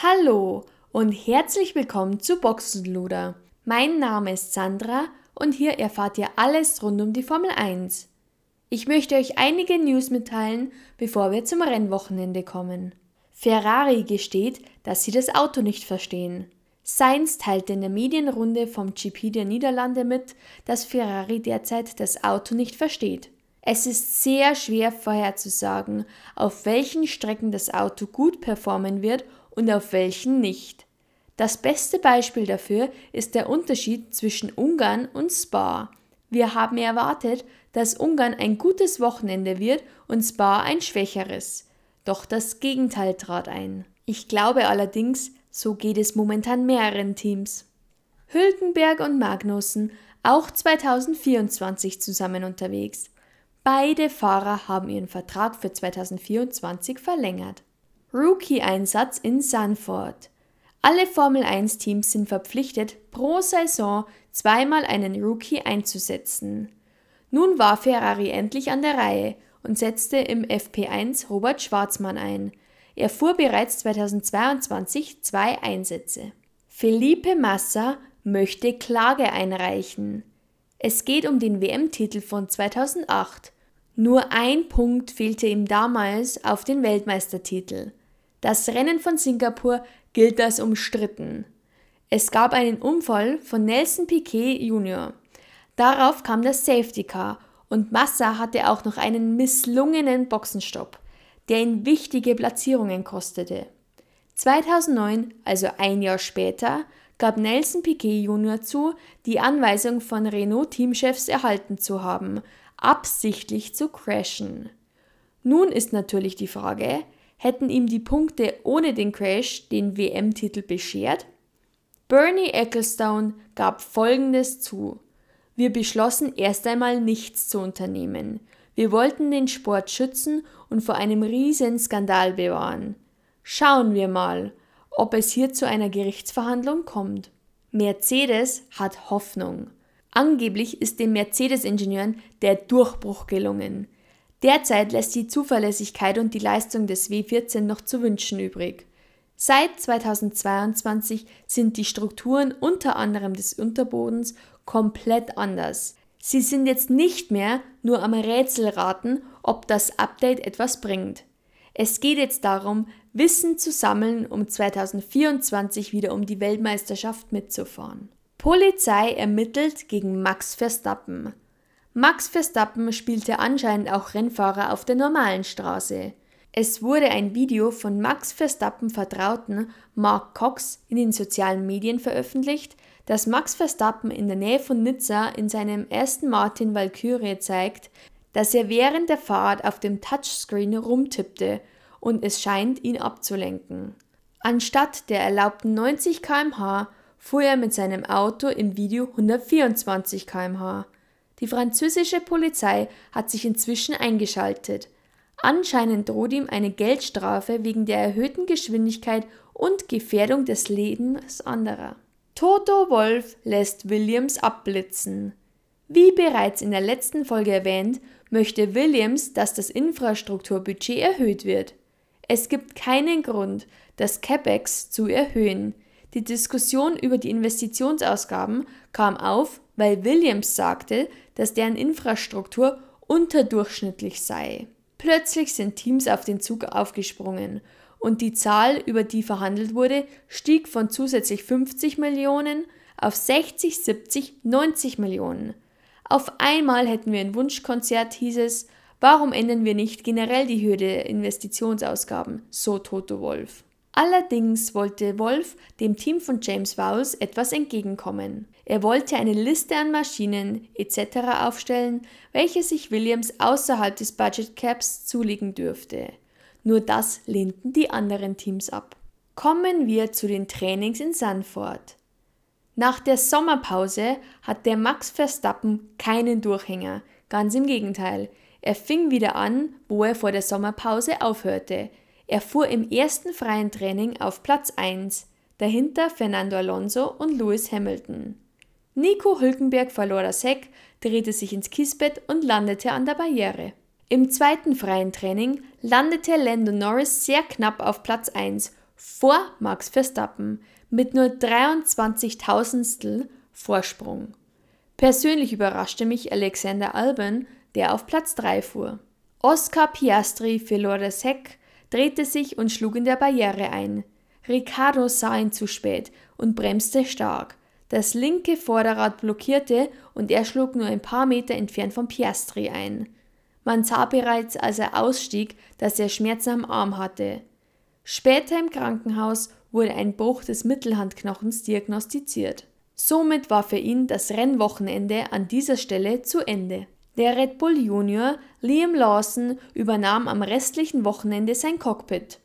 Hallo und herzlich willkommen zu Boxenluder. Mein Name ist Sandra und hier erfahrt ihr alles rund um die Formel 1. Ich möchte euch einige News mitteilen, bevor wir zum Rennwochenende kommen. Ferrari gesteht, dass sie das Auto nicht verstehen. Sainz teilte in der Medienrunde vom GP der Niederlande mit, dass Ferrari derzeit das Auto nicht versteht. Es ist sehr schwer vorherzusagen, auf welchen Strecken das Auto gut performen wird und auf welchen nicht. Das beste Beispiel dafür ist der Unterschied zwischen Ungarn und Spa. Wir haben erwartet, dass Ungarn ein gutes Wochenende wird und Spa ein schwächeres. Doch das Gegenteil trat ein. Ich glaube allerdings, so geht es momentan mehreren Teams. Hülkenberg und Magnussen auch 2024 zusammen unterwegs. Beide Fahrer haben ihren Vertrag für 2024 verlängert. Rookie-Einsatz in Sanford. Alle Formel 1-Teams sind verpflichtet, pro Saison zweimal einen Rookie einzusetzen. Nun war Ferrari endlich an der Reihe und setzte im FP1 Robert Schwarzmann ein. Er fuhr bereits 2022 zwei Einsätze. Felipe Massa möchte Klage einreichen. Es geht um den WM-Titel von 2008. Nur ein Punkt fehlte ihm damals auf den Weltmeistertitel. Das Rennen von Singapur gilt als umstritten. Es gab einen Unfall von Nelson Piquet Jr. Darauf kam das Safety Car und Massa hatte auch noch einen misslungenen Boxenstopp, der ihn wichtige Platzierungen kostete. 2009, also ein Jahr später, gab Nelson Piquet Jr. zu, die Anweisung von Renault-Teamchefs erhalten zu haben, absichtlich zu crashen. Nun ist natürlich die Frage, hätten ihm die Punkte ohne den Crash den WM-Titel beschert? Bernie Ecclestone gab Folgendes zu. Wir beschlossen erst einmal nichts zu unternehmen. Wir wollten den Sport schützen und vor einem riesen Skandal bewahren. Schauen wir mal, ob es hier zu einer Gerichtsverhandlung kommt. Mercedes hat Hoffnung. Angeblich ist den Mercedes-Ingenieuren der Durchbruch gelungen. Derzeit lässt die Zuverlässigkeit und die Leistung des W14 noch zu wünschen übrig. Seit 2022 sind die Strukturen unter anderem des Unterbodens komplett anders. Sie sind jetzt nicht mehr nur am Rätselraten, ob das Update etwas bringt. Es geht jetzt darum, Wissen zu sammeln, um 2024 wieder um die Weltmeisterschaft mitzufahren. Polizei ermittelt gegen Max Verstappen. Max Verstappen spielte anscheinend auch Rennfahrer auf der normalen Straße. Es wurde ein Video von Max Verstappen Vertrauten Mark Cox in den sozialen Medien veröffentlicht, das Max Verstappen in der Nähe von Nizza in seinem ersten Martin Valkyrie zeigt, dass er während der Fahrt auf dem Touchscreen rumtippte und es scheint ihn abzulenken. Anstatt der erlaubten 90 km/h fuhr er mit seinem Auto im Video 124 km/h. Die französische Polizei hat sich inzwischen eingeschaltet. Anscheinend droht ihm eine Geldstrafe wegen der erhöhten Geschwindigkeit und Gefährdung des Lebens anderer. Toto Wolf lässt Williams abblitzen. Wie bereits in der letzten Folge erwähnt, möchte Williams, dass das Infrastrukturbudget erhöht wird. Es gibt keinen Grund, das CapEx zu erhöhen. Die Diskussion über die Investitionsausgaben kam auf, weil Williams sagte, dass deren Infrastruktur unterdurchschnittlich sei. Plötzlich sind Teams auf den Zug aufgesprungen und die Zahl, über die verhandelt wurde, stieg von zusätzlich 50 Millionen auf 60, 70, 90 Millionen. Auf einmal hätten wir ein Wunschkonzert, hieß es. Warum ändern wir nicht generell die Höhe der Investitionsausgaben? So Toto Wolf. Allerdings wollte Wolf dem Team von James Vowles etwas entgegenkommen. Er wollte eine Liste an Maschinen etc. aufstellen, welche sich Williams außerhalb des Budget Caps zulegen dürfte. Nur das lehnten die anderen Teams ab. Kommen wir zu den Trainings in Sanford. Nach der Sommerpause hat der Max Verstappen keinen Durchhänger, ganz im Gegenteil. Er fing wieder an, wo er vor der Sommerpause aufhörte. Er fuhr im ersten freien Training auf Platz 1, dahinter Fernando Alonso und Lewis Hamilton. Nico Hülkenberg verlor das Heck, drehte sich ins Kiesbett und landete an der Barriere. Im zweiten freien Training landete Lando Norris sehr knapp auf Platz 1 vor Max Verstappen mit nur 23 Tausendstel Vorsprung. Persönlich überraschte mich Alexander Albon, der auf Platz 3 fuhr. Oscar Piastri verlor das Heck, drehte sich und schlug in der Barriere ein. Ricardo sah ihn zu spät und bremste stark. Das linke Vorderrad blockierte und er schlug nur ein paar Meter entfernt von Piastri ein. Man sah bereits, als er ausstieg, dass er Schmerzen am Arm hatte. Später im Krankenhaus wurde ein Bruch des Mittelhandknochens diagnostiziert. Somit war für ihn das Rennwochenende an dieser Stelle zu Ende. Der Red Bull Junior Liam Lawson übernahm am restlichen Wochenende sein Cockpit.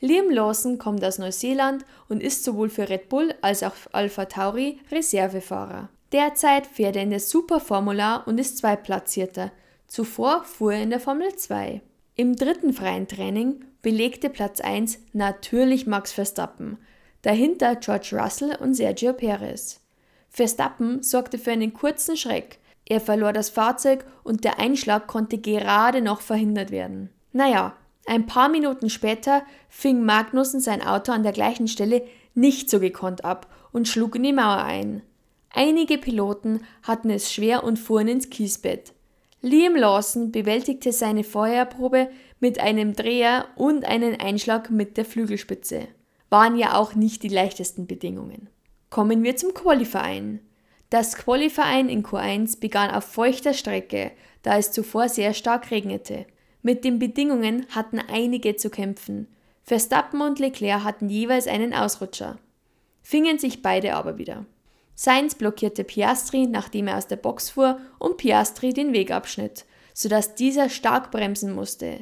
Liam Lawson kommt aus Neuseeland und ist sowohl für Red Bull als auch Alpha Tauri Reservefahrer. Derzeit fährt er in der Super Formula und ist Zweitplatzierter. Zuvor fuhr er in der Formel 2. Im dritten freien Training belegte Platz 1 natürlich Max Verstappen, dahinter George Russell und Sergio Perez. Verstappen sorgte für einen kurzen Schreck. Er verlor das Fahrzeug und der Einschlag konnte gerade noch verhindert werden. Naja, ein paar Minuten später fing Magnussen sein Auto an der gleichen Stelle nicht so gekonnt ab und schlug in die Mauer ein. Einige Piloten hatten es schwer und fuhren ins Kiesbett. Liam Lawson bewältigte seine Feuerprobe mit einem Dreher und einen Einschlag mit der Flügelspitze. Waren ja auch nicht die leichtesten Bedingungen. Kommen wir zum Qualifying. Das Qualifying in Q1 begann auf feuchter Strecke, da es zuvor sehr stark regnete. Mit den Bedingungen hatten einige zu kämpfen. Verstappen und Leclerc hatten jeweils einen Ausrutscher, fingen sich beide aber wieder. Sainz blockierte Piastri, nachdem er aus der Box fuhr und Piastri den Weg abschnitt, sodass dieser stark bremsen musste.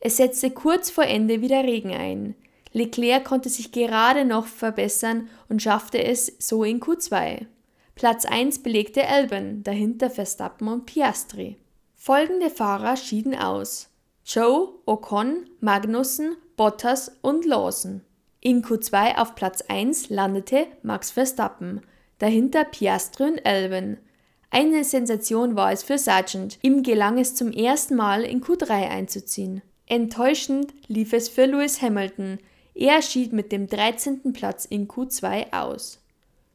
Es setzte kurz vor Ende wieder Regen ein. Leclerc konnte sich gerade noch verbessern und schaffte es so in Q2. Platz 1 belegte Albon, dahinter Verstappen und Piastri. Folgende Fahrer schieden aus: Joe, Ocon, Magnussen, Bottas und Lawson. In Q2 auf Platz 1 landete Max Verstappen, dahinter Piastri und Albon. Eine Sensation war es für Sargent, ihm gelang es zum ersten Mal in Q3 einzuziehen. Enttäuschend lief es für Lewis Hamilton, er schied mit dem 13. Platz in Q2 aus.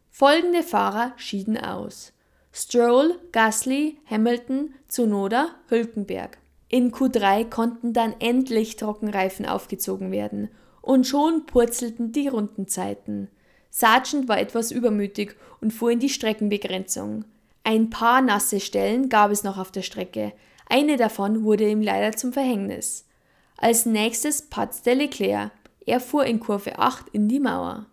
Folgende Fahrer schieden aus: Stroll, Gasly, Hamilton, Zunoda, Hülkenberg. In Q3 konnten dann endlich Trockenreifen aufgezogen werden und schon purzelten die Rundenzeiten. Sargent war etwas übermütig und fuhr in die Streckenbegrenzung. Ein paar nasse Stellen gab es noch auf der Strecke. Eine davon wurde ihm leider zum Verhängnis. Als nächstes patzte Leclerc. Er fuhr in Kurve 8 in die Mauer.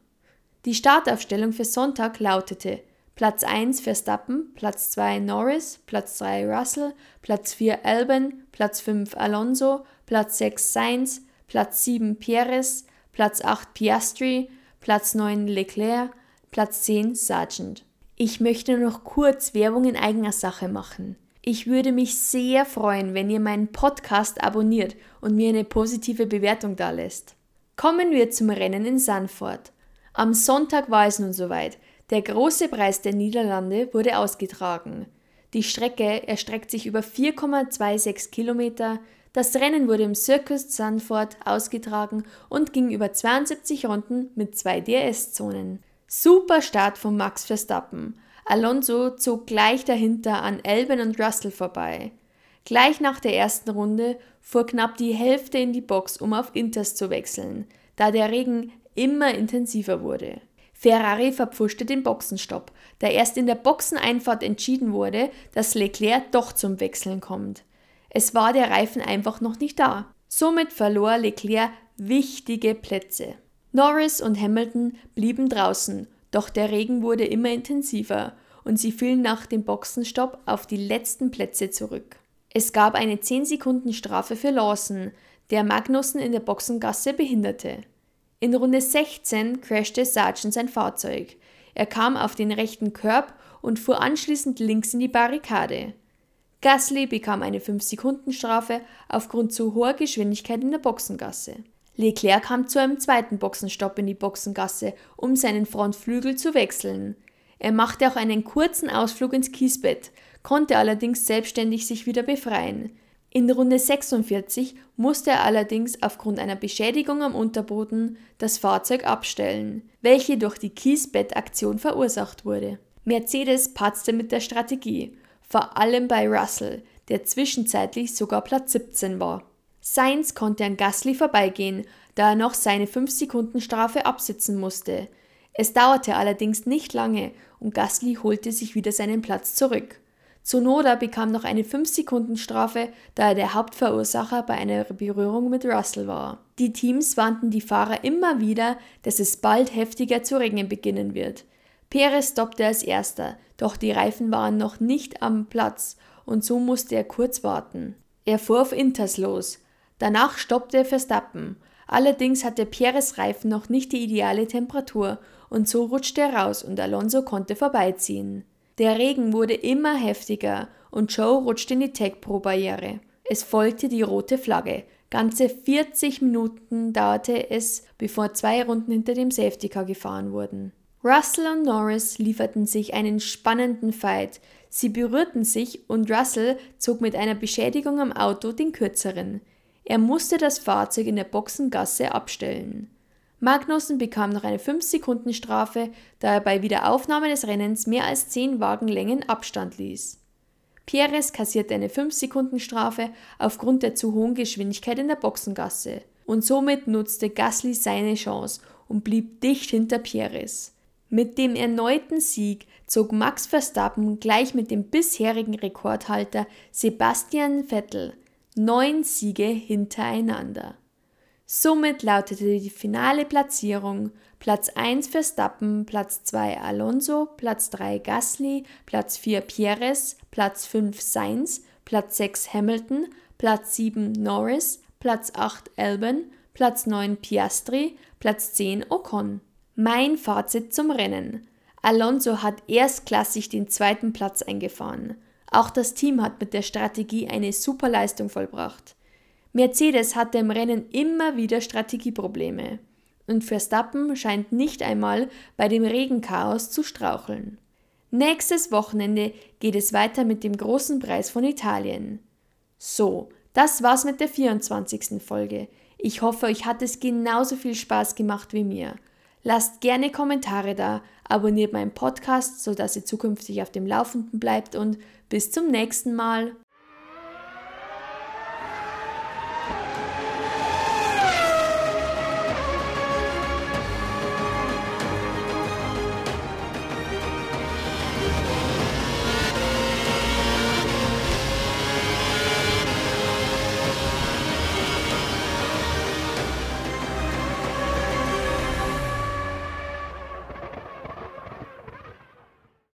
Die Startaufstellung für Sonntag lautete Platz 1 Verstappen, Platz 2 Norris, Platz 3 Russell, Platz 4 Albon, Platz 5 Alonso, Platz 6 Sainz, Platz 7 Perez, Platz 8 Piastri, Platz 9 Leclerc, Platz 10 Sargent. Ich möchte noch kurz Werbung in eigener Sache machen. Ich würde mich sehr freuen, wenn ihr meinen Podcast abonniert und mir eine positive Bewertung da lässt. Kommen wir zum Rennen in Sanford. Am Sonntag war es nun soweit. Der große Preis der Niederlande wurde ausgetragen. Die Strecke erstreckt sich über 4,26 Kilometer. Das Rennen wurde im Circus Sanford ausgetragen und ging über 72 Runden mit zwei DRS-Zonen. Super Start von Max Verstappen. Alonso zog gleich dahinter an Elben und Russell vorbei. Gleich nach der ersten Runde fuhr knapp die Hälfte in die Box, um auf Inters zu wechseln, da der Regen immer intensiver wurde. Ferrari verpfuschte den Boxenstopp, da erst in der Boxeneinfahrt entschieden wurde, dass Leclerc doch zum Wechseln kommt. Es war der Reifen einfach noch nicht da. Somit verlor Leclerc wichtige Plätze. Norris und Hamilton blieben draußen, doch der Regen wurde immer intensiver und sie fielen nach dem Boxenstopp auf die letzten Plätze zurück. Es gab eine 10 Sekunden Strafe für Lawson, der Magnussen in der Boxengasse behinderte. In Runde 16 crashte Sargent sein Fahrzeug. Er kam auf den rechten Körb und fuhr anschließend links in die Barrikade. Gasly bekam eine 5-Sekunden-Strafe aufgrund zu hoher Geschwindigkeit in der Boxengasse. Leclerc kam zu einem zweiten Boxenstopp in die Boxengasse, um seinen Frontflügel zu wechseln. Er machte auch einen kurzen Ausflug ins Kiesbett, konnte allerdings selbstständig sich wieder befreien. In Runde 46 musste er allerdings aufgrund einer Beschädigung am Unterboden das Fahrzeug abstellen, welche durch die Kiesbettaktion verursacht wurde. Mercedes patzte mit der Strategie, vor allem bei Russell, der zwischenzeitlich sogar Platz 17 war. Sainz konnte an Gasly vorbeigehen, da er noch seine 5 Sekunden Strafe absitzen musste. Es dauerte allerdings nicht lange und Gasly holte sich wieder seinen Platz zurück. Zunoda bekam noch eine 5-Sekunden-Strafe, da er der Hauptverursacher bei einer Berührung mit Russell war. Die Teams warnten die Fahrer immer wieder, dass es bald heftiger zu regnen beginnen wird. Perez stoppte als erster, doch die Reifen waren noch nicht am Platz und so musste er kurz warten. Er fuhr auf Inters los. Danach stoppte Verstappen. Allerdings hatte Perez Reifen noch nicht die ideale Temperatur und so rutschte er raus und Alonso konnte vorbeiziehen. Der Regen wurde immer heftiger und Joe rutschte in die Tech Pro Barriere. Es folgte die rote Flagge. Ganze 40 Minuten dauerte es, bevor zwei Runden hinter dem Safety Car gefahren wurden. Russell und Norris lieferten sich einen spannenden Fight. Sie berührten sich und Russell zog mit einer Beschädigung am Auto den kürzeren. Er musste das Fahrzeug in der Boxengasse abstellen. Magnussen bekam noch eine 5-Sekunden-Strafe, da er bei Wiederaufnahme des Rennens mehr als 10 Wagenlängen Abstand ließ. Perez kassierte eine 5-Sekunden-Strafe aufgrund der zu hohen Geschwindigkeit in der Boxengasse. Und somit nutzte Gasly seine Chance und blieb dicht hinter Perez. Mit dem erneuten Sieg zog Max Verstappen gleich mit dem bisherigen Rekordhalter Sebastian Vettel neun Siege hintereinander. Somit lautete die finale Platzierung Platz 1 Verstappen, Platz 2 Alonso, Platz 3 Gasly, Platz 4 Pierres, Platz 5 Sainz, Platz 6 Hamilton, Platz 7 Norris, Platz 8 Albon, Platz 9 Piastri, Platz 10 Ocon. Mein Fazit zum Rennen. Alonso hat erstklassig den zweiten Platz eingefahren. Auch das Team hat mit der Strategie eine super Leistung vollbracht. Mercedes hatte im Rennen immer wieder Strategieprobleme. Und Verstappen scheint nicht einmal bei dem Regenchaos zu straucheln. Nächstes Wochenende geht es weiter mit dem großen Preis von Italien. So, das war's mit der 24. Folge. Ich hoffe, euch hat es genauso viel Spaß gemacht wie mir. Lasst gerne Kommentare da, abonniert meinen Podcast, sodass ihr zukünftig auf dem Laufenden bleibt und bis zum nächsten Mal.